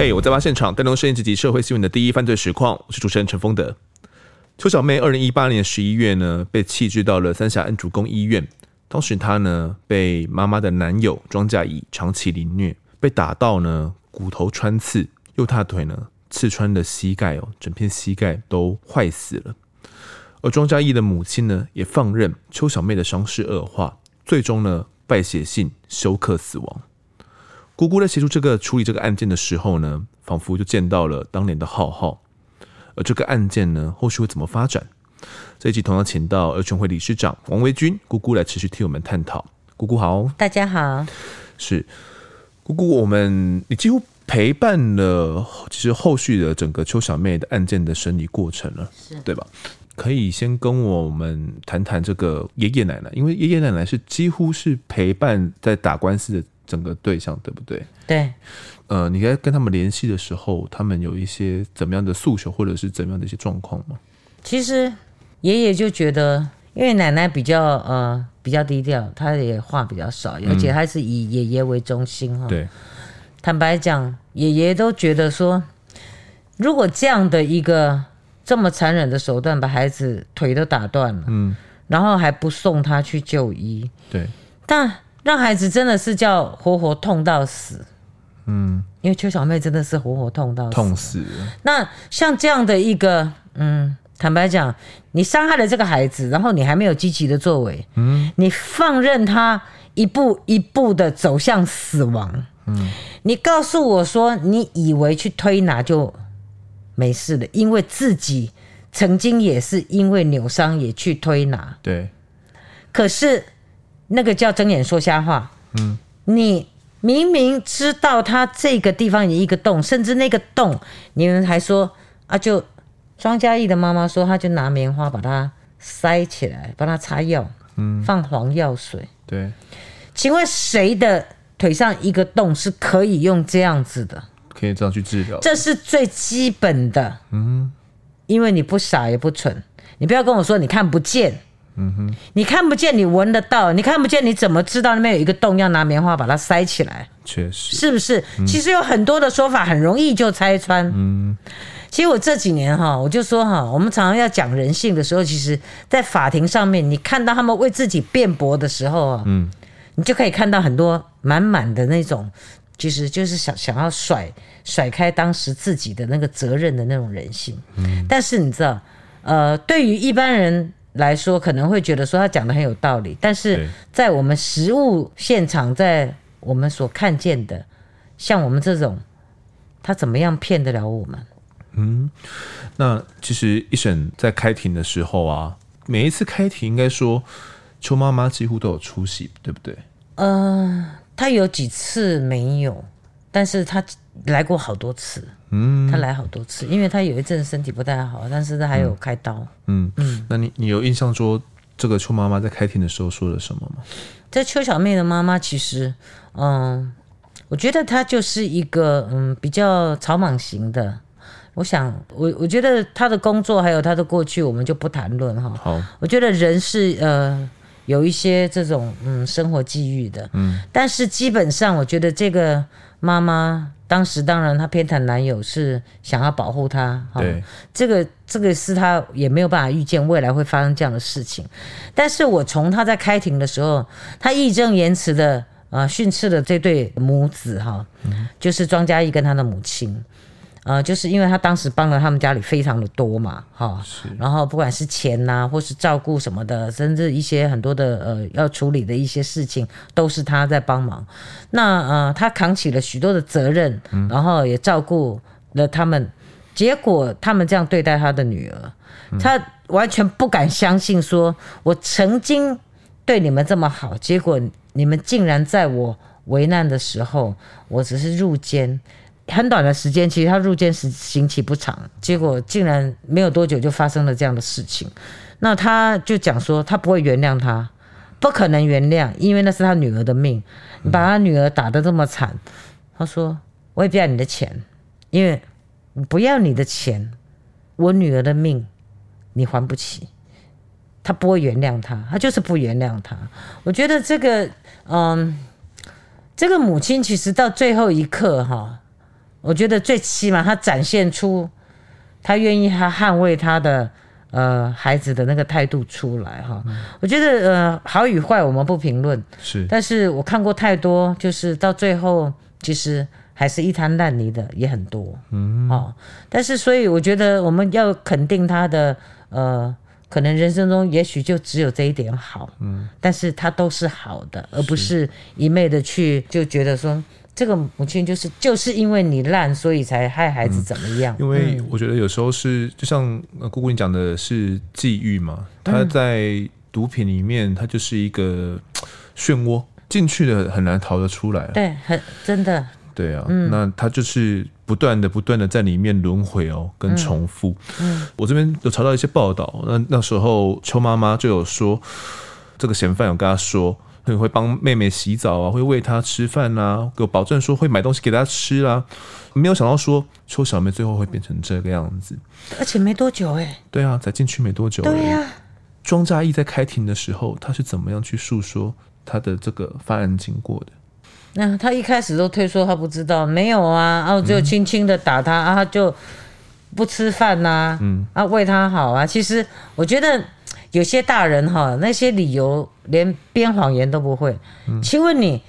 嘿，我在挖现场，带动声音直击社会新闻的第一犯罪实况。我是主持人陈丰德。邱小妹二零一八年十一月呢，被弃置到了三峡恩主公医院。当时她呢，被妈妈的男友庄家义长期凌虐，被打到呢骨头穿刺，右大腿呢刺穿的膝盖哦，整片膝盖都坏死了。而庄家义的母亲呢，也放任邱小妹的伤势恶化，最终呢败血性休克死亡。姑姑在协助这个处理这个案件的时候呢，仿佛就见到了当年的浩浩。而这个案件呢，后续会怎么发展？这一集同样请到儿权会理事长王维君姑姑来持续替我们探讨。姑姑好，大家好。是姑姑，我们你几乎陪伴了，其实后续的整个邱小妹的案件的审理过程了，是对吧？可以先跟我们谈谈这个爷爷奶奶，因为爷爷奶奶是几乎是陪伴在打官司的。整个对象对不对？对，呃，你在跟他们联系的时候，他们有一些怎么样的诉求，或者是怎么样的一些状况吗？其实爷爷就觉得，因为奶奶比较呃比较低调，他也话比较少，而且还是以爷爷为中心哈。对，坦白讲，爷爷都觉得说，如果这样的一个这么残忍的手段把孩子腿都打断了，嗯，然后还不送他去就医，对，但。让孩子真的是叫活活痛到死，嗯，因为邱小妹真的是活活痛到死，痛死。那像这样的一个，嗯，坦白讲，你伤害了这个孩子，然后你还没有积极的作为，嗯，你放任他一步一步的走向死亡，嗯，你告诉我说，你以为去推拿就没事了，因为自己曾经也是因为扭伤也去推拿，对，可是。那个叫睁眼说瞎话。嗯，你明明知道他这个地方有一个洞，甚至那个洞，你们还说啊？就庄家义的妈妈说，他就拿棉花把它塞起来，帮他擦药，嗯，放黄药水。对，请问谁的腿上一个洞是可以用这样子的？可以这样去治疗？这是最基本的。嗯，因为你不傻也不蠢，你不要跟我说你看不见。嗯哼，你看不见，你闻得到；你看不见，你怎么知道那边有一个洞？要拿棉花把它塞起来。确实，是不是？其实有很多的说法，很容易就拆穿。嗯，其实我这几年哈，我就说哈，我们常常要讲人性的时候，其实，在法庭上面，你看到他们为自己辩驳的时候啊，嗯，你就可以看到很多满满的那种，其实就是想想要甩甩开当时自己的那个责任的那种人性。嗯，但是你知道，呃，对于一般人。来说可能会觉得说他讲的很有道理，但是在我们实物现场，在我们所看见的，像我们这种，他怎么样骗得了我们？嗯，那其实一审在开庭的时候啊，每一次开庭应该说邱妈妈几乎都有出席，对不对？嗯、呃，他有几次没有，但是他来过好多次。嗯，他来好多次，因为他有一阵身体不太好，但是他还有开刀。嗯嗯，嗯，那你你有印象说这个邱妈妈在开庭的时候说了什么吗？这邱小妹的妈妈其实，嗯，我觉得她就是一个嗯比较草莽型的。我想，我我觉得她的工作还有她的过去，我们就不谈论哈。好，我觉得人是呃有一些这种嗯生活际遇的，嗯，但是基本上我觉得这个妈妈。当时当然，她偏袒男友是想要保护她。对，这个这个是她也没有办法预见未来会发生这样的事情。但是我从她在开庭的时候，她义正言辞的啊训斥了这对母子哈，就是庄家义跟他的母亲。呃，就是因为他当时帮了他们家里非常的多嘛，哈，是。然后不管是钱呐、啊，或是照顾什么的，甚至一些很多的呃要处理的一些事情，都是他在帮忙。那呃，他扛起了许多的责任，然后也照顾了他们。结果他们这样对待他的女儿，他完全不敢相信，说我曾经对你们这么好，结果你们竟然在我危难的时候，我只是入监。很短的时间，其实他入监时刑期不长，结果竟然没有多久就发生了这样的事情。那他就讲说，他不会原谅他，不可能原谅，因为那是他女儿的命。你把他女儿打得这么惨，他说我也不要你的钱，因为不要你的钱，我女儿的命你还不起。他不会原谅他，他就是不原谅他。我觉得这个，嗯，这个母亲其实到最后一刻，哈。我觉得最起码他展现出他愿意他捍卫他的呃孩子的那个态度出来哈。嗯、我觉得呃好与坏我们不评论，是，但是我看过太多，就是到最后其实还是一滩烂泥的也很多，嗯，哦，但是所以我觉得我们要肯定他的呃。可能人生中也许就只有这一点好，嗯，但是他都是好的，而不是一昧的去就觉得说这个母亲就是就是因为你烂，所以才害孩子怎么样？因为我觉得有时候是就像姑姑你讲的是际遇嘛，他在毒品里面，他就是一个漩涡，进去的很难逃得出来，对，很真的。对啊，嗯、那他就是不断的、不断的在里面轮回哦，跟重复。嗯，嗯我这边有查到一些报道，那那时候邱妈妈就有说，这个嫌犯有跟他说，会会帮妹妹洗澡啊，会喂她吃饭啊，给我保证说会买东西给她吃啊。没有想到说邱小妹最后会变成这个样子，而且没多久哎、欸。对啊，才进去没多久。对呀、啊。庄嘉义在开庭的时候，他是怎么样去诉说他的这个犯案经过的？那、啊、他一开始都推说他不知道，没有啊，然后就轻轻的打他，嗯、啊，他就不吃饭呐、啊，嗯，啊，为他好啊。其实我觉得有些大人哈，那些理由连编谎言都不会。嗯、请问你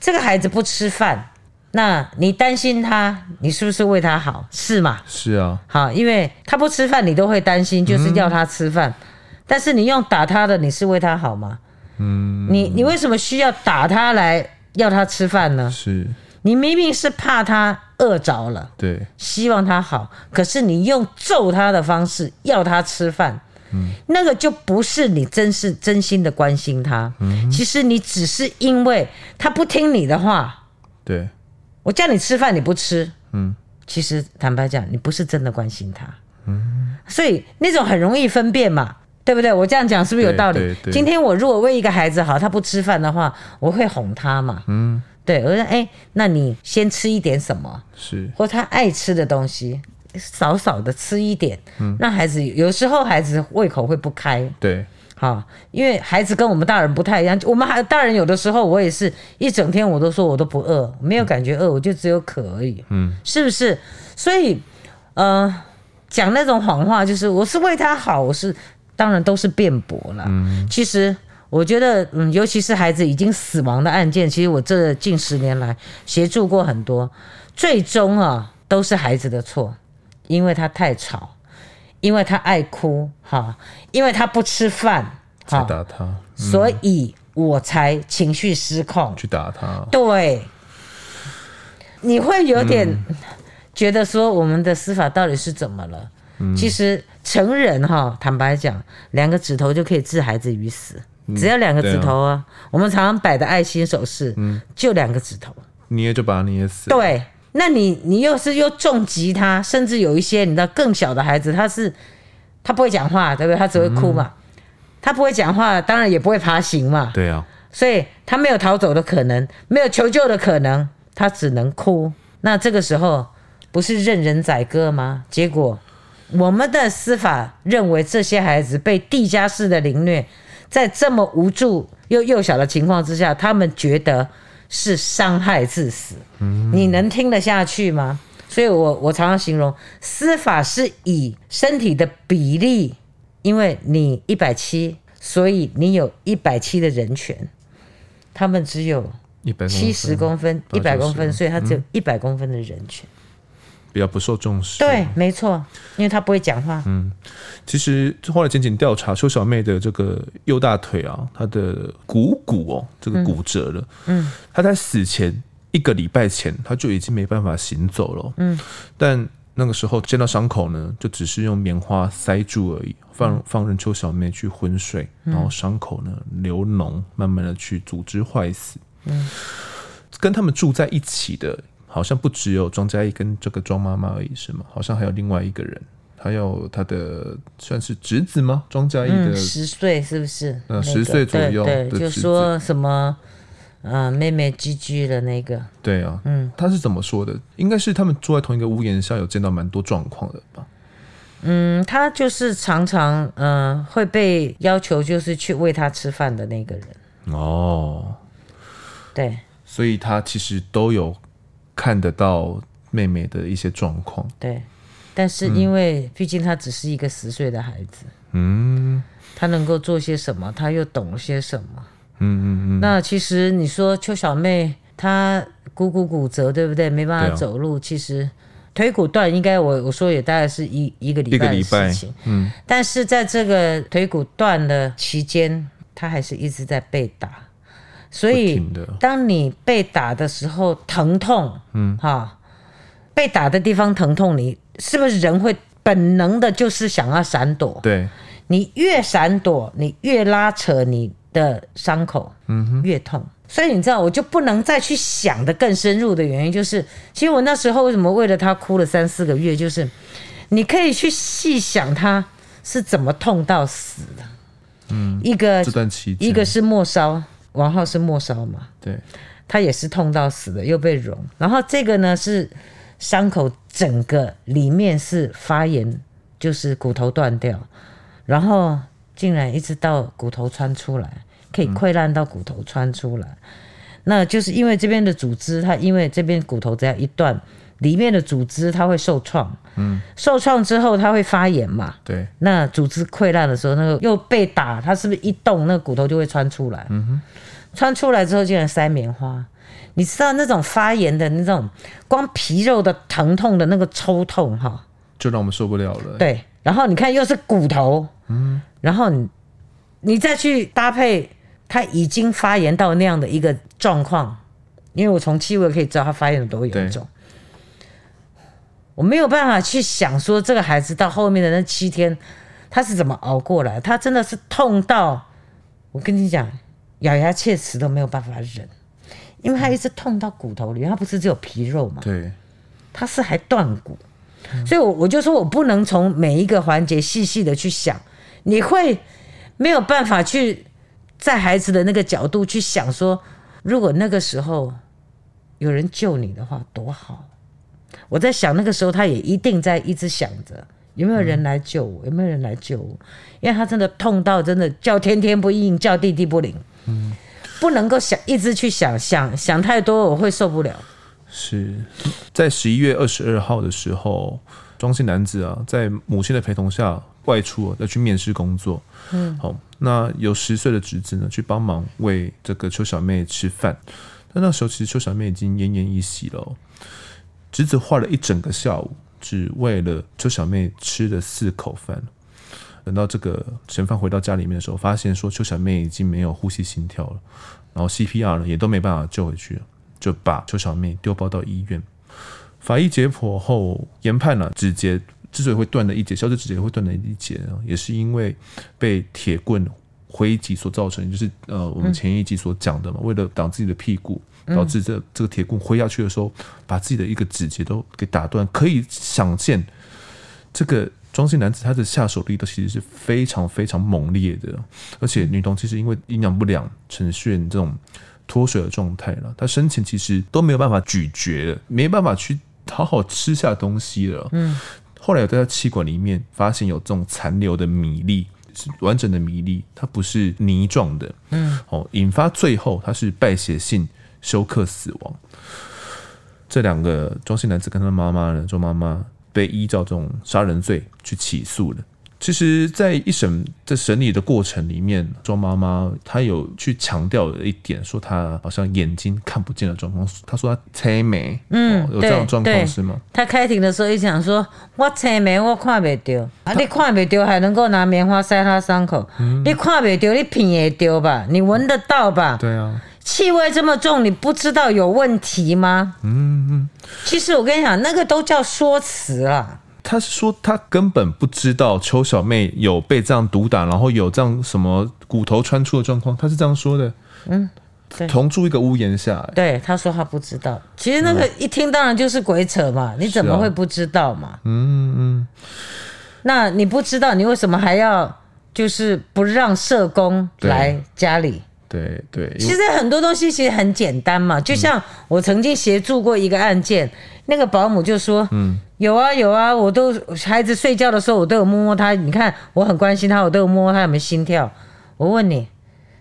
这个孩子不吃饭，那你担心他，你是不是为他好？是吗？是啊。好，因为他不吃饭，你都会担心，就是要他吃饭。嗯、但是你用打他的，你是为他好吗？嗯。你你为什么需要打他来？要他吃饭呢？是你明明是怕他饿着了，对，希望他好，可是你用揍他的方式要他吃饭，嗯，那个就不是你真是真心的关心他，嗯，其实你只是因为他不听你的话，对，我叫你吃饭你不吃，嗯，其实坦白讲，你不是真的关心他，嗯，所以那种很容易分辨嘛。对不对？我这样讲是不是有道理？今天我如果为一个孩子好，他不吃饭的话，我会哄他嘛。嗯，对，我说，哎，那你先吃一点什么？是，或他爱吃的东西，少少的吃一点。嗯，那孩子有时候孩子胃口会不开。对，好，因为孩子跟我们大人不太一样。我们还大人有的时候，我也是一整天我都说我都不饿，没有感觉饿，我就只有渴而已。嗯，是不是？所以，呃，讲那种谎话，就是我是为他好，我是。当然都是辩驳了。嗯，其实我觉得，嗯，尤其是孩子已经死亡的案件，其实我这近十年来协助过很多，最终啊都是孩子的错，因为他太吵，因为他爱哭，哈，因为他不吃饭，才打他，嗯，所以我才情绪失控去打他。对，你会有点觉得说，我们的司法到底是怎么了？嗯，其实。成人哈，坦白讲，两个指头就可以置孩子于死，只要两个指头啊。我们常常摆的爱心手势，嗯，就两个指头，捏就把他捏死。对，那你你又是又重击他，甚至有一些你知道更小的孩子，他是他不会讲话，对不对？他只会哭嘛，他不会讲话，当然也不会爬行嘛。对啊，所以他没有逃走的可能，没有求救的可能，他只能哭。那这个时候不是任人宰割吗？结果。我们的司法认为，这些孩子被地下室的凌虐，在这么无助又幼小的情况之下，他们觉得是伤害致死。你能听得下去吗？所以我我常常形容，司法是以身体的比例，因为你一百七，所以你有一百七的人权，他们只有七十公分，一百公分，所以他只有一百公分的人权。比较不受重视，对，没错，因为他不会讲话。嗯，其实后来检警调查，邱小妹的这个右大腿啊，她的股骨哦，这个骨折了。嗯，她在死前一个礼拜前，她就已经没办法行走了。嗯，但那个时候见到伤口呢，就只是用棉花塞住而已，放放任邱小妹去昏睡，然后伤口呢流脓，慢慢的去组织坏死。嗯，跟他们住在一起的。好像不只有庄嘉义跟这个庄妈妈而已，是吗？好像还有另外一个人，还有他的算是侄子吗？庄嘉义的十岁是不是？呃，十岁左右。对，就说什么，呃，妹妹居居的那个。对啊，嗯，他是怎么说的？应该是他们住在同一个屋檐下，有见到蛮多状况的吧？嗯，他就是常常嗯、呃、会被要求就是去喂他吃饭的那个人。哦，对，所以他其实都有。看得到妹妹的一些状况。对，但是因为毕竟她只是一个十岁的孩子，嗯，她能够做些什么？她又懂些什么？嗯嗯嗯。那其实你说邱小妹她股骨骨折，对不对？没办法走路，啊、其实腿骨断，应该我我说也大概是一一个礼拜的事情。嗯。但是在这个腿骨断的期间，她还是一直在被打，所以当你被打的时候，疼痛，嗯，哈，被打的地方疼痛，你是不是人会本能的就是想要闪躲？对。你越闪躲，你越拉扯你的伤口，嗯哼，越痛。所以你知道，我就不能再去想的更深入的原因，就是其实我那时候为什么为了他哭了三四个月，就是你可以去细想他是怎么痛到死的。嗯，一个这段期间，一个是末梢，王浩是末梢嘛，对，他也是痛到死的，又被融。然后这个呢是伤口整个里面是发炎，就是骨头断掉。然后竟然一直到骨头穿出来，可以溃烂到骨头穿出来，嗯、那就是因为这边的组织，它因为这边骨头只要一断，里面的组织它会受创，嗯，受创之后它会发炎嘛，对，那组织溃烂的时候，那个又被打，它是不是一动，那个骨头就会穿出来？嗯哼，穿出来之后竟然塞棉花，你知道那种发炎的那种光皮肉的疼痛的那个抽痛哈，就让我们受不了了。对，然后你看又是骨头。嗯，然后你你再去搭配，他已经发炎到那样的一个状况，因为我从气味可以知道他发炎有多严重。我没有办法去想说这个孩子到后面的那七天他是怎么熬过来，他真的是痛到我跟你讲，咬牙切齿都没有办法忍，因为他一直痛到骨头里，他不是只有皮肉嘛，对，他是还断骨，所以我我就说我不能从每一个环节细细的去想。你会没有办法去在孩子的那个角度去想说，如果那个时候有人救你的话多好。我在想那个时候他也一定在一直想着有没有人来救我，有没有人来救我，因为他真的痛到真的叫天天不应，叫地地不灵。嗯，不能够想一直去想想想太多，我会受不了。是在十一月二十二号的时候，庄姓男子啊，在母亲的陪同下。外出要去面试工作，嗯，好，那有十岁的侄子呢，去帮忙喂这个邱小妹吃饭。但那时候其实邱小妹已经奄奄一息了，侄子画了一整个下午，只为了邱小妹吃了四口饭。等到这个嫌犯回到家里面的时候，发现说邱小妹已经没有呼吸心跳了，然后 CPR 呢也都没办法救回去了，就把邱小妹丢包到医院。法医解剖后研判了指节。之所以会断了一截，小指指节会断了一截，也是因为被铁棍挥击所造成。就是呃，我们前一集所讲的嘛，嗯、为了挡自己的屁股，导致这这个铁棍挥下去的时候，把自己的一个指节都给打断。可以想见，这个庄姓男子他的下手力都其实是非常非常猛烈的。而且女童其实因为营养不良，呈现这种脱水的状态了，她生前其实都没有办法咀嚼了，没办法去好好吃下东西了。嗯。后来有在她气管里面发现有这种残留的米粒，是完整的米粒，它不是泥状的。嗯，哦，引发最后他是败血性休克死亡。这两个庄姓男子跟他的妈妈呢，庄妈妈被依照这种杀人罪去起诉了。其实，在一审在审理的过程里面，庄妈妈她有去强调了一点，说她好像眼睛看不见的状况。她说她猜眉，嗯、哦，有这样状况是吗？她开庭的时候一讲说，我猜眉，我看不到啊，你看不到还能够拿棉花塞她伤口，嗯、你看不到你品也丢吧，你闻得到吧？对啊，气味这么重，你不知道有问题吗？嗯嗯，其实我跟你讲，那个都叫说辞了。他是说，他根本不知道邱小妹有被这样毒打，然后有这样什么骨头穿出的状况。他是这样说的。嗯，同住一个屋檐下。对，他说他不知道。其实那个一听当然就是鬼扯嘛，嗯、你怎么会不知道嘛？啊、嗯嗯。那你不知道，你为什么还要就是不让社工来家里？对对。其实很多东西其实很简单嘛，就像我曾经协助过一个案件。那个保姆就说：“嗯，有啊有啊，我都孩子睡觉的时候，我都有摸摸他。你看，我很关心他，我都有摸摸他有没有心跳。我问你，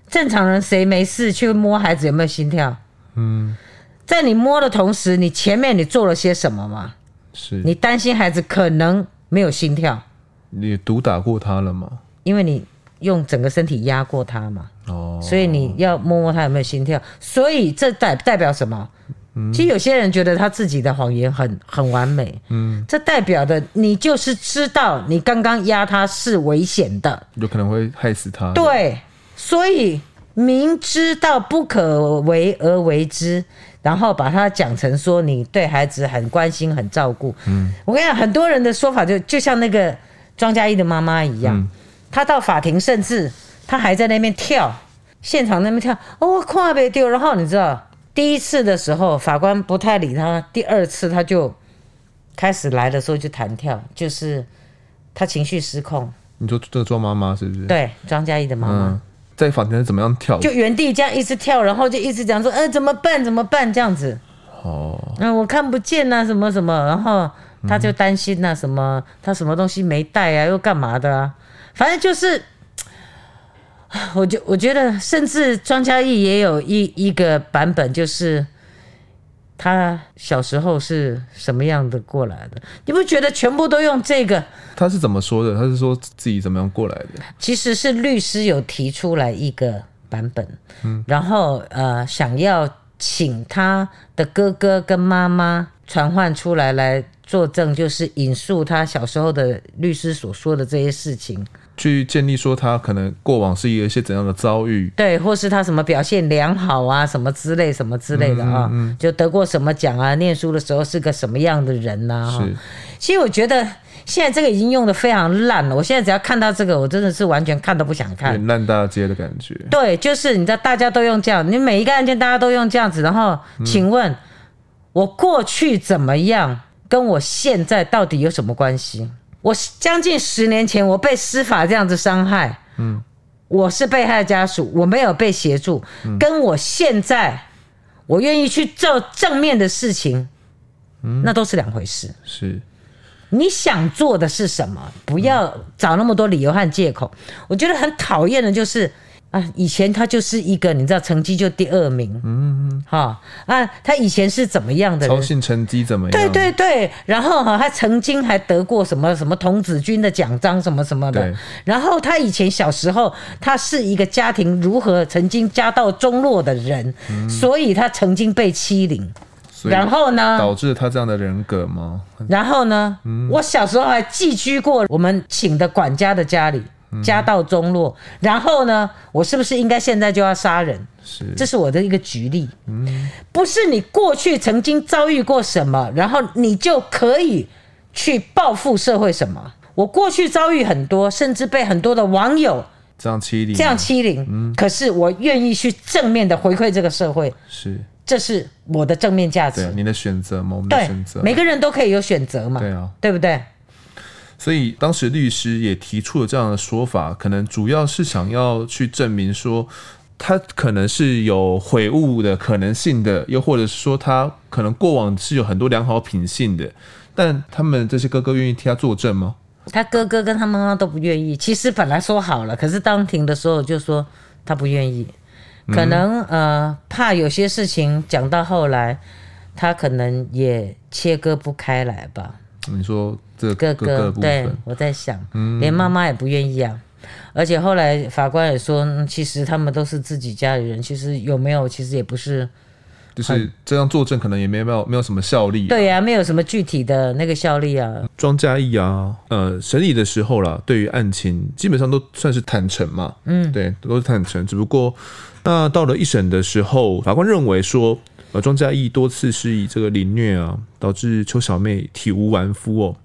正常人谁没事去摸孩子有没有心跳？嗯，在你摸的同时，你前面你做了些什么吗？是你担心孩子可能没有心跳，你毒打过他了吗？因为你用整个身体压过他嘛。哦，所以你要摸摸他有没有心跳。所以这代代表什么？其实有些人觉得他自己的谎言很很完美，嗯，这代表的你就是知道你刚刚压他是危险的，有可能会害死他。对，所以明知道不可为而为之，然后把它讲成说你对孩子很关心、很照顾。嗯，我跟你讲，很多人的说法就就像那个庄嘉怡的妈妈一样，嗯，他到法庭，甚至他还在那边跳，现场那边跳，哦，跨别丢，然后你知道。第一次的时候，法官不太理他。第二次他就开始来的时候就弹跳，就是他情绪失控。你说这个庄妈妈是不是？对，庄嘉义的妈妈、嗯、在法庭上怎么样跳？就原地这样一直跳，然后就一直讲说：“呃，怎么办？怎么办？”这样子。哦。嗯、呃，我看不见呐、啊，什么什么，然后他就担心呐、啊，什么他什么东西没带啊，又干嘛的啊？反正就是。我就我觉得，甚至庄嘉义也有一一个版本，就是他小时候是什么样的过来的？你不觉得全部都用这个？他是怎么说的？他是说自己怎么样过来的？其实是律师有提出来一个版本，嗯，然后呃，想要请他的哥哥跟妈妈传唤出来来作证，就是引述他小时候的律师所说的这些事情。去建立说他可能过往是有一些怎样的遭遇，对，或是他什么表现良好啊，什么之类什么之类的啊，嗯嗯、就得过什么奖啊，念书的时候是个什么样的人呐、啊？是，其实我觉得现在这个已经用的非常烂了。我现在只要看到这个，我真的是完全看都不想看，烂大街的感觉。对，就是你知道，大家都用这样，你每一个案件大家都用这样子，然后请问，嗯、我过去怎么样，跟我现在到底有什么关系？我将近十年前，我被司法这样子伤害，嗯，我是被害家属，我没有被协助，嗯，跟我现在我愿意去做正面的事情，嗯，那都是两回事。是，你想做的是什么？不要找那么多理由和借口。我觉得很讨厌的就是。啊，以前他就是一个，你知道，成绩就第二名，嗯嗯，哈啊，他以前是怎么样的人？操行成绩怎么样？对对对，然后哈，他曾经还得过什么什么童子军的奖章什么什么的。然后他以前小时候，他是一个家庭如何曾经家道中落的人，嗯、所以他曾经被欺凌。然后呢？导致他这样的人格吗？然后呢？嗯、我小时候还寄居过我们请的管家的家里。家道中落，然后呢，我是不是应该现在就要杀人？是，这是我的一个举例。嗯，不是你过去曾经遭遇过什么，然后你就可以去报复社会什么？我过去遭遇很多，甚至被很多的网友这样欺凌，这样欺凌。嗯，可是我愿意去正面的回馈这个社会。是，这是我的正面价值。对，你的选择吗？我们的选择。每个人都可以有选择嘛。对啊，对不对？所以当时律师也提出了这样的说法，可能主要是想要去证明说，他可能是有悔悟的可能性的，又或者是说他可能过往是有很多良好品性的。但他们这些哥哥愿意替他作证吗？他哥哥跟他妈妈都不愿意。其实本来说好了，可是当庭的时候就说他不愿意，可能、嗯、呃怕有些事情讲到后来，他可能也切割不开来吧。你说。这个、哥哥，对，我在想，连妈妈也不愿意啊。嗯、而且后来法官也说，其实他们都是自己家里人，其实有没有，其实也不是，就是这样作证，可能也没有没有什么效力、啊。对呀、啊，没有什么具体的那个效力啊。庄嘉义啊，呃，审理的时候啦，对于案情基本上都算是坦诚嘛，嗯，对，都是坦诚。只不过，那到了一审的时候，法官认为说，呃，庄嘉义多次施以这个凌虐啊，导致邱小妹体无完肤哦。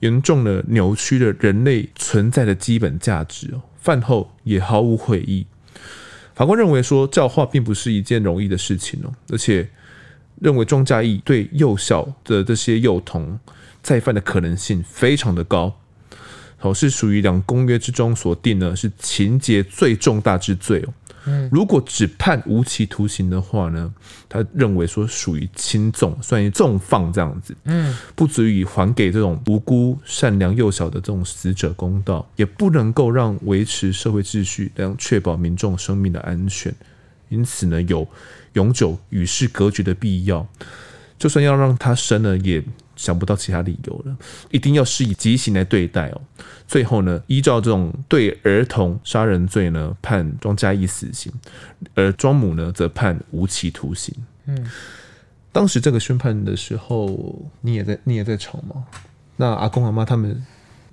严重的扭曲了人类存在的基本价值哦，饭后也毫无悔意。法官认为说，教化并不是一件容易的事情哦，而且认为庄嘉义对幼小的这些幼童再犯的可能性非常的高，哦，是属于两公约之中所定的是情节最重大之罪哦。如果只判无期徒刑的话呢，他认为说属于轻重，算于重放这样子，嗯，不足以还给这种无辜善良幼小的这种死者公道，也不能够让维持社会秩序，让确保民众生命的安全，因此呢，有永久与世隔绝的必要。就算要让他生了，也想不到其他理由了。一定要施以极刑来对待哦。最后呢，依照这种对儿童杀人罪呢，判庄嘉义死刑，而庄母呢，则判无期徒刑。嗯，当时这个宣判的时候，你也在，你也在场吗？那阿公阿妈他们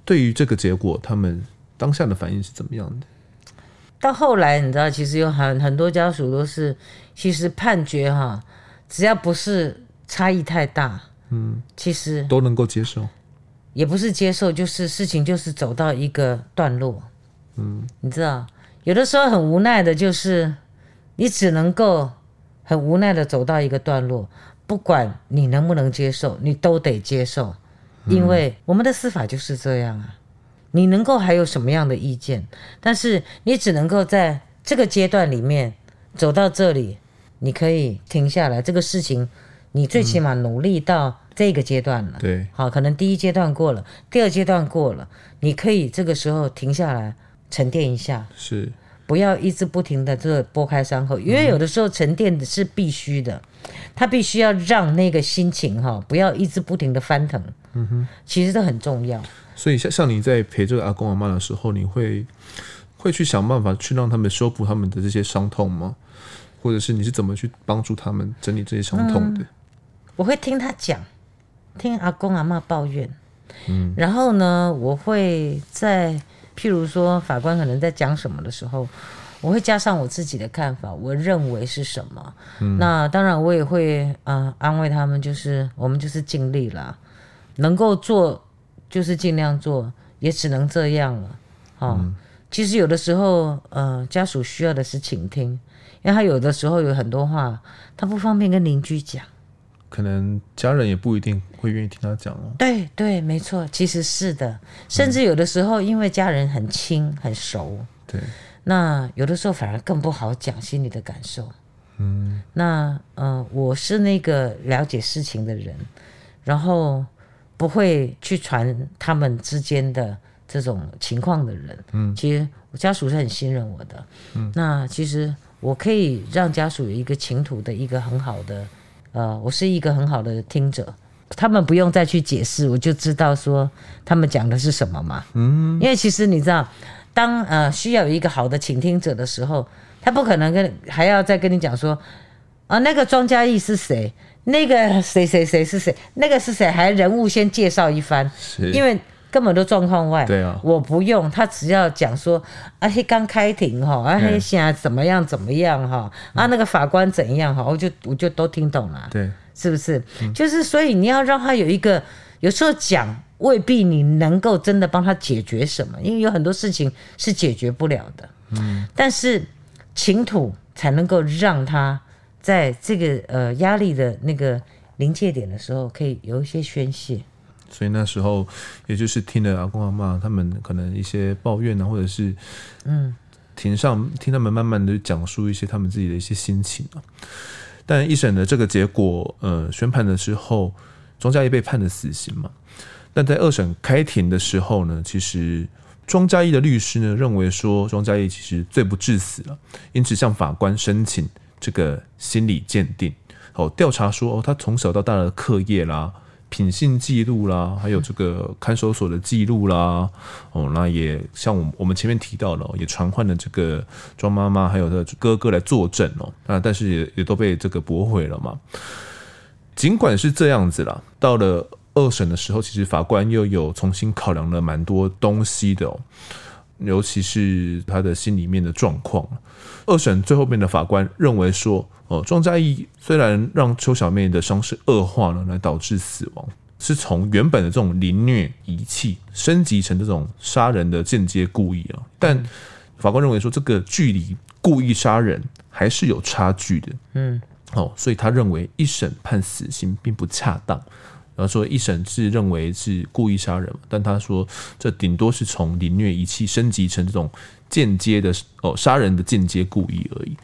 对于这个结果，他们当下的反应是怎么样的？到后来，你知道，其实有很很多家属都是，其实判决哈，只要不是差异太大，嗯，其实都能够接受，也不是接受，就是事情就是走到一个段落，嗯，你知道，有的时候很无奈的，就是你只能够很无奈的走到一个段落，不管你能不能接受，你都得接受，因为我们的司法就是这样啊。你能够还有什么样的意见？但是你只能够在这个阶段里面走到这里，你可以停下来。这个事情，你最起码努力到这个阶段了。嗯、对，好，可能第一阶段过了，第二阶段过了，你可以这个时候停下来沉淀一下。是，不要一直不停的这个拨开伤口，因为有的时候沉淀的是必须的，他必须要让那个心情哈，不要一直不停的翻腾。嗯哼，其实这很重要。所以像像你在陪这个阿公阿妈的时候，你会会去想办法去让他们修复他们的这些伤痛吗？或者是你是怎么去帮助他们整理这些伤痛的？嗯，我会听他讲，听阿公阿妈抱怨，嗯，然后呢，我会在譬如说法官可能在讲什么的时候，我会加上我自己的看法，我认为是什么。嗯，那当然我也会啊，呃，安慰他们，就是我们就是尽力了，能够做。就是尽量做，也只能这样了。哦，嗯、其实有的时候，呃，家属需要的是倾听，因为他有的时候有很多话，他不方便跟邻居讲，可能家人也不一定会愿意听他讲哦。对对，没错，其实是的，甚至有的时候，因为家人很亲很熟，对，那有的时候反而更不好讲心里的感受。嗯，那呃，我是那个了解事情的人，然后。不会去传他们之间的这种情况的人，嗯，其实我家属是很信任我的，嗯，那其实我可以让家属有一个情途的一个很好的，呃，我是一个很好的听者，他们不用再去解释，我就知道说他们讲的是什么嘛，嗯，因为其实你知道，当呃需要有一个好的倾听者的时候，他不可能跟还要再跟你讲说，啊、呃，那个庄嘉义是谁？那个谁谁谁是谁？那个是谁？还人物先介绍一番，因为根本都状况外。对啊，我不用，他只要讲说，啊，嘿，刚开庭哈，啊，嘿，现在怎么样怎么样哈，嗯、啊，那个法官怎样哈，我就我就都听懂了。对，是不是？嗯、就是所以你要让他有一个，有时候讲未必你能够真的帮他解决什么，因为有很多事情是解决不了的。嗯，但是倾吐才能够让他。在这个呃压力的那个临界点的时候，可以有一些宣泄。所以那时候，也就是听了阿公阿妈他们可能一些抱怨啊，或者是嗯，庭上听他们慢慢的讲述一些他们自己的一些心情啊。但一审的这个结果，呃，宣判的时候，庄嘉义被判了死刑嘛。但在二审开庭的时候呢，其实庄嘉义的律师呢认为说，庄嘉义其实罪不至死了，因此向法官申请。这个心理鉴定，哦，调查说哦，他从小到大的课业啦、品性记录啦，还有这个看守所的记录啦，哦，那也像我我们前面提到了，也传唤了这个庄妈妈还有他的哥哥来作证哦，啊，但是也也都被这个驳回了嘛。尽管是这样子啦，到了二审的时候，其实法官又有重新考量了蛮多东西的哦。尤其是他的心里面的状况。二审最后面的法官认为说，哦，庄嘉义虽然让邱小妹的伤势恶化了，来导致死亡，是从原本的这种凌虐遗弃升级成这种杀人的间接故意啊。但法官认为说，这个距离故意杀人还是有差距的。嗯，哦，所以他认为一审判死刑并不恰当。然后说一审是认为是故意杀人，但他说这顶多是从凌虐遗弃升级成这种间接的哦杀人的间接故意而已。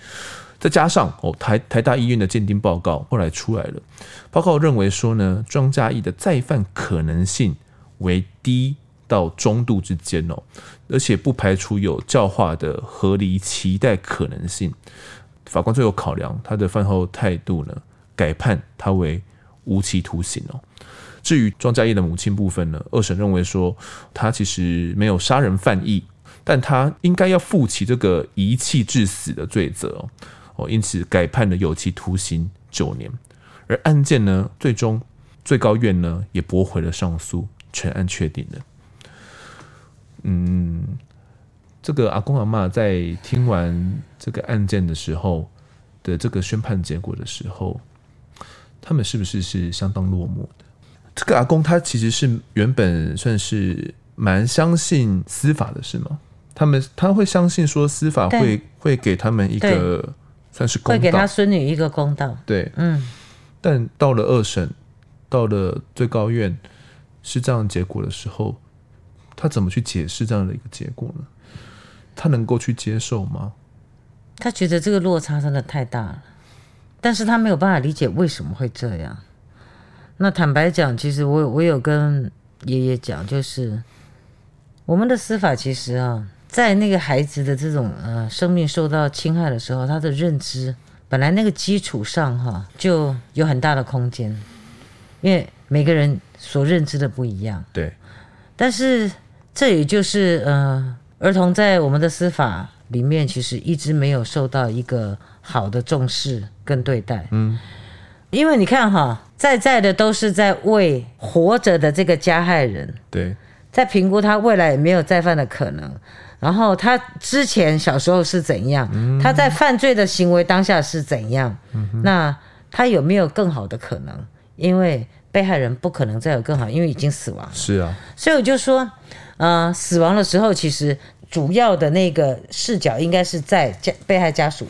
再加上哦台台大医院的鉴定报告后来出来了，报告认为说呢庄嘉义的再犯可能性为低到中度之间哦，而且不排除有教化的合理期待可能性。法官最后考量他的犯后态度呢，改判他为无期徒刑哦。至于庄家业的母亲部分呢，二审认为说他其实没有杀人犯意，但他应该要负起这个遗弃致死的罪责哦，因此改判了有期徒刑九年。而案件呢，最终最高院呢也驳回了上诉，全案确定了。嗯，这个阿公阿嬷在听完这个案件的时候的这个宣判结果的时候，他们是不是是相当落寞的？这个阿公他其实是原本算是蛮相信司法的，是吗？他们他会相信说司法会会给他们一个算是公道，会给他孙女一个公道。对，嗯。但到了二审，到了最高院是这样结果的时候，他怎么去解释这样的一个结果呢？他能够去接受吗？他觉得这个落差真的太大了，但是他没有办法理解为什么会这样。那坦白讲，其实我我有跟爷爷讲，就是我们的司法其实啊，在那个孩子的这种呃生命受到侵害的时候，他的认知本来那个基础上哈就有很大的空间，因为每个人所认知的不一样。对。但是这也就是呃，儿童在我们的司法里面其实一直没有受到一个好的重视跟对待。嗯。因为你看哈，在在的都是在为活着的这个加害人，对，在评估他未来有没有再犯的可能，然后他之前小时候是怎样，嗯、他在犯罪的行为当下是怎样，嗯、那他有没有更好的可能？因为被害人不可能再有更好，因为已经死亡了。是啊，所以我就说，呃，死亡的时候，其实主要的那个视角应该是在家被害家属。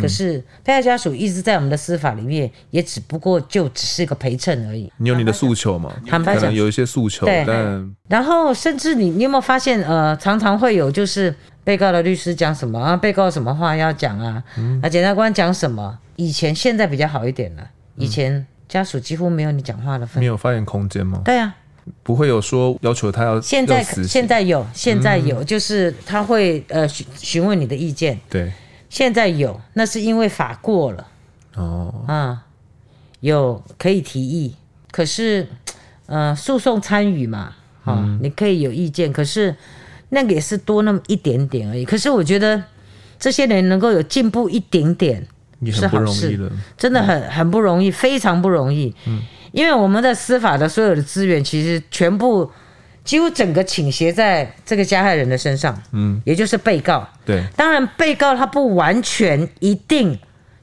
可是被害家属一直在我们的司法里面，也只不过就只是一个陪衬而已。你有你的诉求吗？坦白讲，可能有一些诉求，对但然后甚至你你有没有发现，呃，常常会有就是被告的律师讲什么啊，被告什么话要讲啊，嗯、啊，检察官讲什么？以前现在比较好一点了，以前家属几乎没有你讲话的份，没有发言空间吗？对啊，不会有说要求他要现在现在有现在有，就是他会呃询询问你的意见，对。现在有，那是因为法过了哦，啊，有可以提议，可是，呃，诉讼参与嘛，啊、嗯，你可以有意见，可是那个也是多那么一点点而已。可是我觉得这些人能够有进步一点点是好事，真的很很不容易，非常不容易。嗯，因为我们的司法的所有的资源其实全部。几乎整个倾斜在这个加害人的身上，嗯，也就是被告。对，当然被告他不完全一定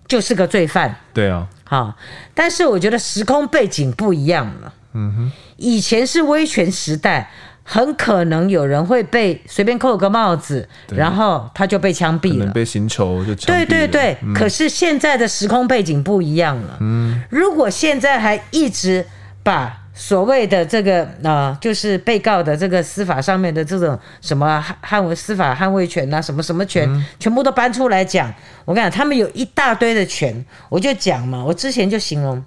就是个罪犯。对啊，好，但是我觉得时空背景不一样了。嗯哼，以前是威权时代，很可能有人会被随便扣个帽子，然后他就被枪毙了，被刑求就了。对对对，嗯，可是现在的时空背景不一样了。嗯，如果现在还一直把。所谓的这个啊、呃，就是被告的这个司法上面的这种什么捍卫司法捍卫权啊，什么什么权，嗯、全部都搬出来讲。我跟你讲，他们有一大堆的权，我就讲嘛。我之前就形容，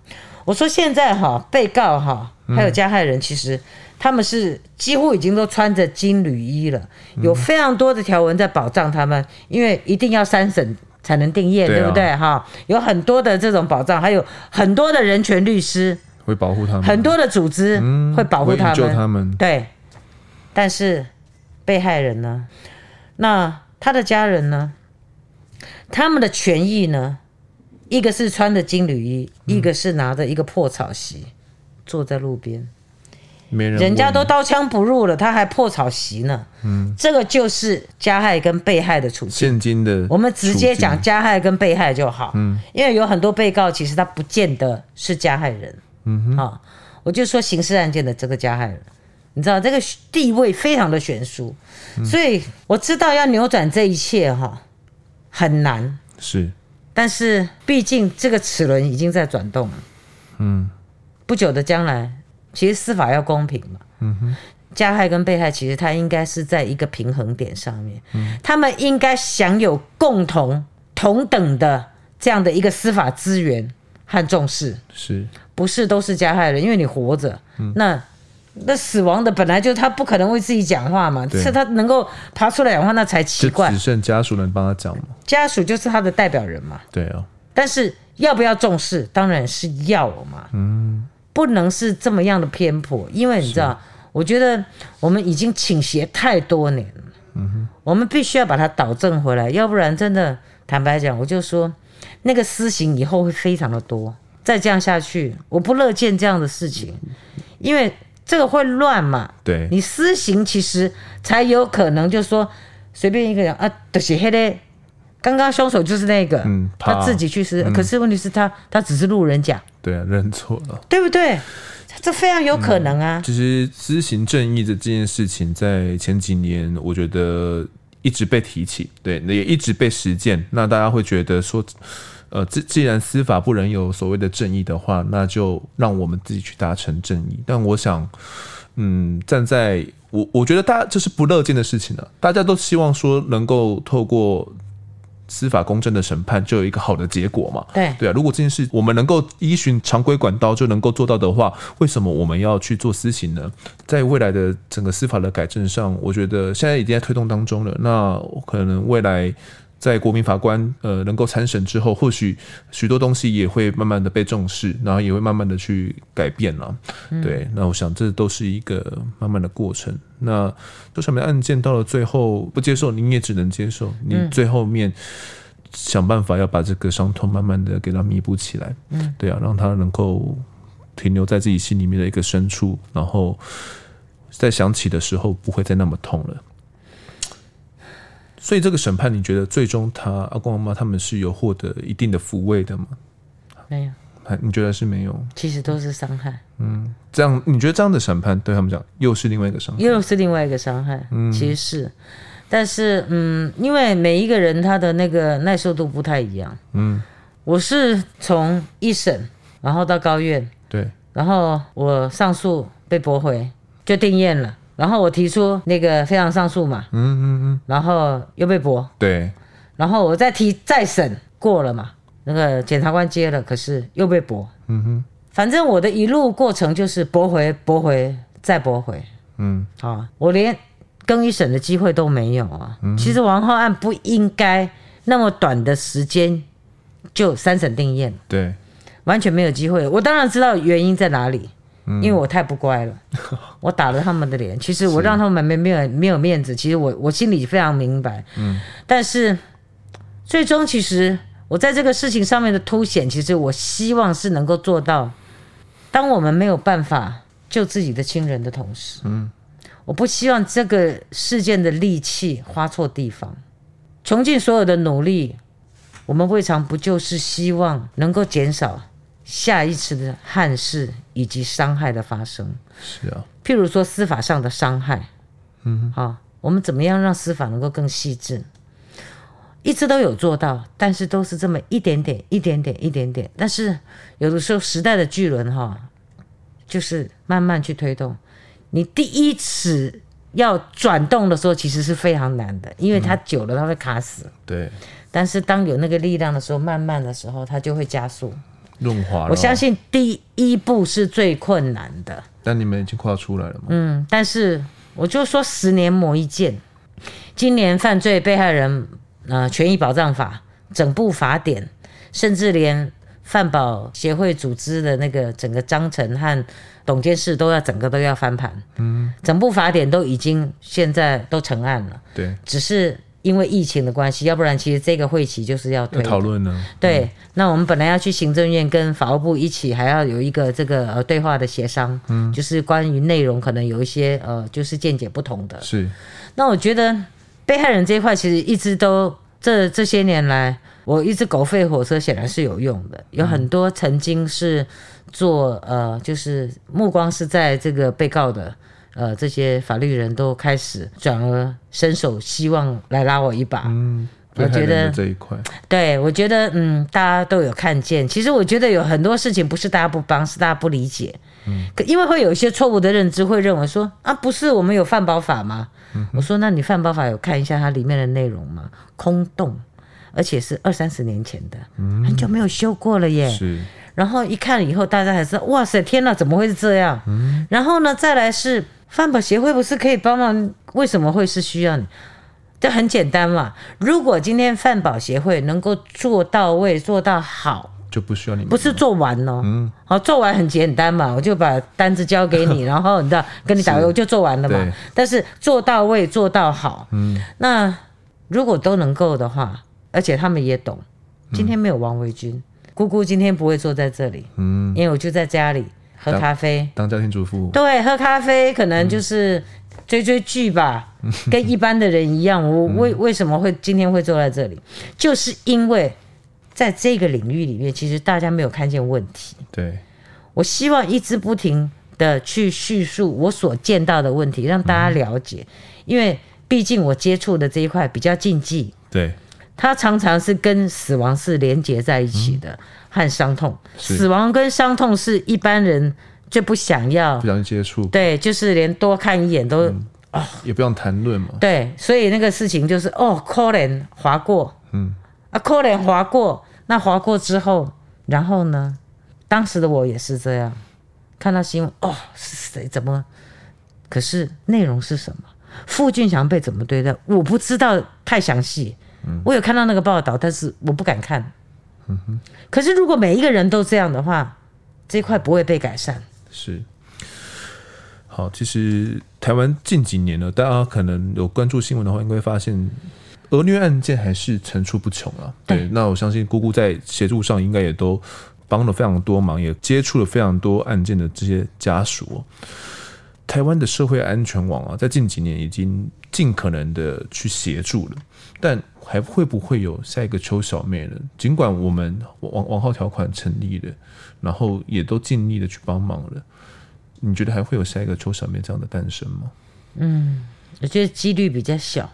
我说现在哈，被告哈，还有加害人，其实他们是几乎已经都穿着金缕衣了，有非常多的条文在保障他们，因为一定要三审才能定谳，对不对？哈，有很多的这种保障，还有很多的人权律师。会保护他们，很多的组织会保护他们，救他们。对，但是被害人呢？那他的家人呢？他们的权益呢？一个是穿着金缕衣，一个是拿着一个破草席，坐在路边，没人，人家都刀枪不入了，他还破草席呢。嗯，这个就是加害跟被害的处境。现今的，我们直接讲加害跟被害就好。嗯，因为有很多被告其实他不见得是加害人。嗯哼，好，我就说刑事案件的这个加害人，你知道这个地位非常的悬殊，嗯，所以我知道要扭转这一切哈很难，是，但是毕竟这个齿轮已经在转动了，嗯，不久的将来，其实司法要公平嘛，嗯哼，加害跟被害其实他应该是在一个平衡点上面，嗯，他们应该享有共同同等的这样的一个司法资源和重视，是。不是都是加害人，因为你活着，嗯、那那死亡的本来就他不可能为自己讲话嘛，是他能够爬出来讲话，那才奇怪。只剩家属能帮他讲吗？家属就是他的代表人嘛。对啊。但是要不要重视？当然是要嘛。嗯。不能是这么样的偏颇，因为你知道，我觉得我们已经倾斜太多年了。嗯哼。我们必须要把它导正回来，要不然真的，坦白讲，我就说那个私刑以后会非常的多。再这样下去，我不乐见这样的事情，因为。这个会乱嘛？对，你私刑其实才有可能，就是说随便一个人啊，就是黑的。刚刚凶手就是那个，嗯，他自己去世，嗯。可是问题是他，他只是路人甲。对啊，认错了，对不对？这非常有可能啊。其实私行正义的这件事情，在前几年，我觉得一直被提起，对，也一直被实践。那大家会觉得说。呃，既既然司法不能有所谓的正义的话，那就让我们自己去达成正义。但我想，嗯，站在我我觉得大家这是不乐见的事情了。大家都希望说能够透过司法公正的审判，就有一个好的结果嘛。对对啊，如果这件事我们能够依循常规管道就能够做到的话，为什么我们要去做私刑呢？在未来的整个司法的改正上，我觉得现在已经在推动当中了。那可能未来。在国民法官呃能够参审之后，或许许多东西也会慢慢的被重视，然后也会慢慢的去改变了。嗯、对，那我想这都是一个慢慢的过程。那这上面案件到了最后不接受，你也只能接受。你最后面想办法要把这个伤痛慢慢的给它弥补起来。嗯，对啊，让它能够停留在自己心里面的一个深处，然后在想起的时候不会再那么痛了。所以这个审判，你觉得最终他阿公阿妈他们是有获得一定的抚慰的吗？没有，你觉得是没有？其实都是伤害。嗯，这样你觉得这样的审判对他们讲又是另外一个伤害？又是另外一个伤害。嗯，其实是，但是嗯，因为每一个人他的那个耐受度不太一样。嗯，我是从一审，然后到高院，对，然后我上诉被驳回，就定验了。然后我提出那个非常上诉嘛，嗯嗯嗯，然后又被驳，对，然后我再提再审过了嘛，那个检察官接了，可是又被驳，嗯哼，反正我的一路过程就是驳回驳回再驳回，嗯，啊，我连更一审的机会都没有啊。嗯、其实王浩案不应该那么短的时间就三审定验，对，完全没有机会。我当然知道原因在哪里。因为我太不乖了，我打了他们的脸。其实我让他们没没有没有面子。其实我我心里非常明白。嗯，但是最终其实我在这个事情上面的凸显，其实我希望是能够做到，当我们没有办法救自己的亲人的同时，嗯，我不希望这个事件的力气花错地方，穷尽所有的努力，我们未尝不就是希望能够减少。下一次的憾事以及伤害的发生，是啊，譬如说司法上的伤害，嗯，好，我们怎么样让司法能够更细致？一直都有做到，但是都是这么一点点、一点点、一点点。但是有的时候时代的巨轮哈，就是慢慢去推动。你第一次要转动的时候，其实是非常难的，因为它久了它会卡死。对。但是当有那个力量的时候，慢慢的时候，它就会加速。润滑了，我相信第一步是最困难的。但你们已经跨出来了吗？嗯，但是我就说十年磨一剑，今年犯罪被害人呃权益保障法整部法典，甚至连犯保协会组织的那个整个章程和董监事都要整个都要翻盘。嗯，整部法典都已经现在都成案了。对，只是。因为疫情的关系，要不然其实这个会期就是要推讨论呢。对、嗯，那我们本来要去行政院跟法务部一起，还要有一个这个呃对话的协商，嗯，就是关于内容可能有一些呃就是见解不同的。是。那我觉得被害人这一块其实一直都这这些年来，我一直狗吠火车显然是有用的，有很多曾经是做呃就是目光是在这个被告的。呃，这些法律人都开始转而伸手，希望来拉我一把。嗯，我觉得这一块，对，我觉得嗯，大家都有看见。其实我觉得有很多事情不是大家不帮，是大家不理解。嗯，可因为会有一些错误的认知，会认为说啊，不是我们有犯保法吗？嗯，我说那你犯保法有看一下它里面的内容吗？空洞，而且是二三十年前的，嗯，很久没有修过了耶。是。然后一看以后，大家还是哇塞，天哪，怎么会是这样？嗯，然后呢，再来是饭保协会不是可以帮忙？为什么会是需要你？这很简单嘛。如果今天饭保协会能够做到位、做到好，就不需要你们。不是做完哦，嗯，好，做完很简单嘛，我就把单子交给你，然后你知道跟你打个，我就做完了嘛。但是做到位、做到好，嗯，那如果都能够的话，而且他们也懂，今天没有王维君。姑姑今天不会坐在这里，嗯，因为我就在家里喝咖啡，当，当家庭主妇。对，喝咖啡可能就是追追剧吧，嗯、跟一般的人一样。我为为什么会今天会坐在这里，就是因为在这个领域里面，其实大家没有看见问题。对，我希望一直不停的去叙述我所见到的问题，让大家了解，嗯、因为毕竟我接触的这一块比较禁忌。对。它常常是跟死亡是连接在一起的，嗯、和伤痛。死亡跟伤痛是一般人最不想要、不想接触。对，就是连多看一眼都、嗯哦、也不用谈论嘛。对，所以那个事情就是哦，可怜划过，嗯，啊，可怜划过。那划过之后，然后呢？当时的我也是这样，看到新闻，哦，是谁？怎么？可是内容是什么？傅俊祥被怎么对待？我不知道太详细。我有看到那个报道，但是我不敢看。嗯哼。可是如果每一个人都这样的话，这块不会被改善。是。好，其实台湾近几年呢，大家可能有关注新闻的话，应该会发现儿虐案件还是层出不穷啊。对。对，那我相信姑姑在协助上应该也都帮了非常多忙，也接触了非常多案件的这些家属。台湾的社会安全网啊，在近几年已经尽可能的去协助了，但还会不会有下一个邱小妹呢？尽管我们王王浩条款成立了，然后也都尽力的去帮忙了，你觉得还会有下一个邱小妹这样的诞生吗？嗯，我觉得几率比较小。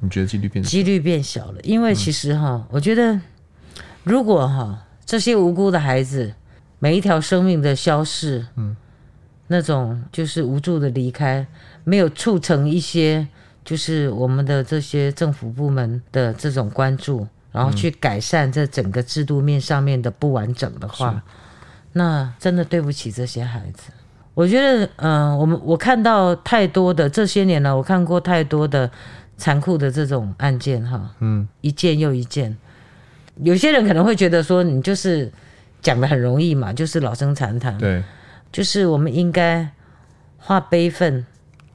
你觉得几率变几率变小了？因为其实哈，嗯、我觉得如果哈这些无辜的孩子每一条生命的消逝，嗯。那种就是无助的离开，没有促成一些就是我们的这些政府部门的这种关注，然后去改善这整个制度面上面的不完整的话，嗯、那真的对不起这些孩子。我觉得，嗯、呃，我们我看到太多的这些年了，我看过太多的残酷的这种案件，哈，嗯，一件又一件。有些人可能会觉得说，你就是讲的很容易嘛，就是老生常谈，对。就是我们应该化悲愤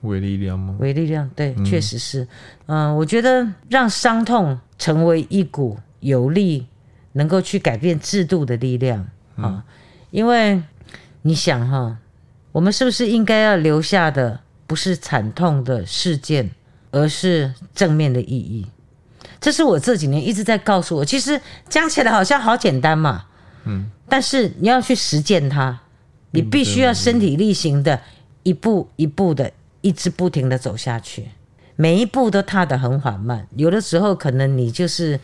为力量吗？为力量，对，嗯、确实是。嗯、呃，我觉得让伤痛成为一股有力、能够去改变制度的力量啊。嗯、因为你想哈，我们是不是应该要留下的不是惨痛的事件，而是正面的意义？这是我这几年一直在告诉我。其实讲起来好像好简单嘛，嗯，但是你要去实践它。你必须要身体力行的，一步一步的，一直不停的走下去，每一步都踏得很缓慢。有的时候可能你就是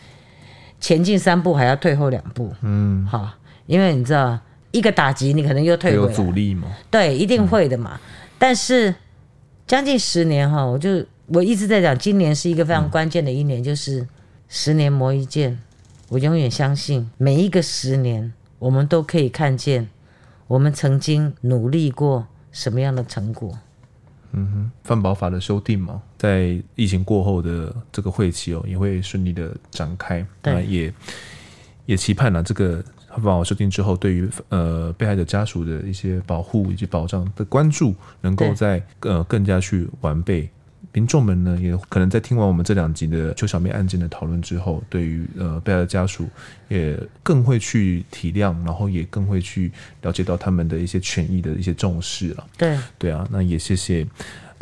前进三步还要退后两步，嗯，好，因为你知道一个打击你可能又退回，有阻力嘛？对，一定会的嘛。嗯、但是将近十年哈，我就我一直在讲，今年是一个非常关键的一年，嗯、就是十年磨一剑。我永远相信每一个十年，我们都可以看见。我们曾经努力过什么样的成果？嗯哼，范保法的修订嘛，在疫情过后的这个会期哦，也会顺利的展开。对，那也也期盼了这个饭保法修订之后，对于呃被害者家属的一些保护以及保障的关注，能够在呃更加去完备。民众们呢，也可能在听完我们这两集的邱小妹案件的讨论之后，对于呃被害的家属，也更会去体谅，然后也更会去了解到他们的一些权益的一些重视了。对，对啊，那也谢谢。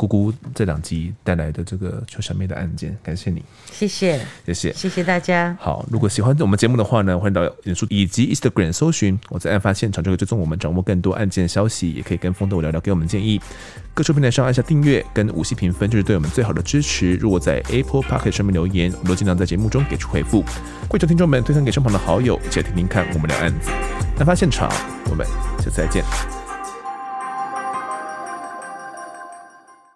姑姑这两集带来的这个邱小妹的案件，感谢你，谢谢，谢谢，谢谢大家。好，如果喜欢我们节目的话呢，欢迎到脸书以及 Instagram 搜寻我在案发现场，就可以追踪我们，掌握更多案件消息，也可以跟风豆聊聊，给我们建议。各处平台上按下订阅跟五星评分，就是对我们最好的支持。如果在 Apple Podcast 上面留言，我都尽量在节目中给出回复。跪求听众们推荐给身旁的好友，一起来听听看我们聊案子。案发现场，我们下次再见。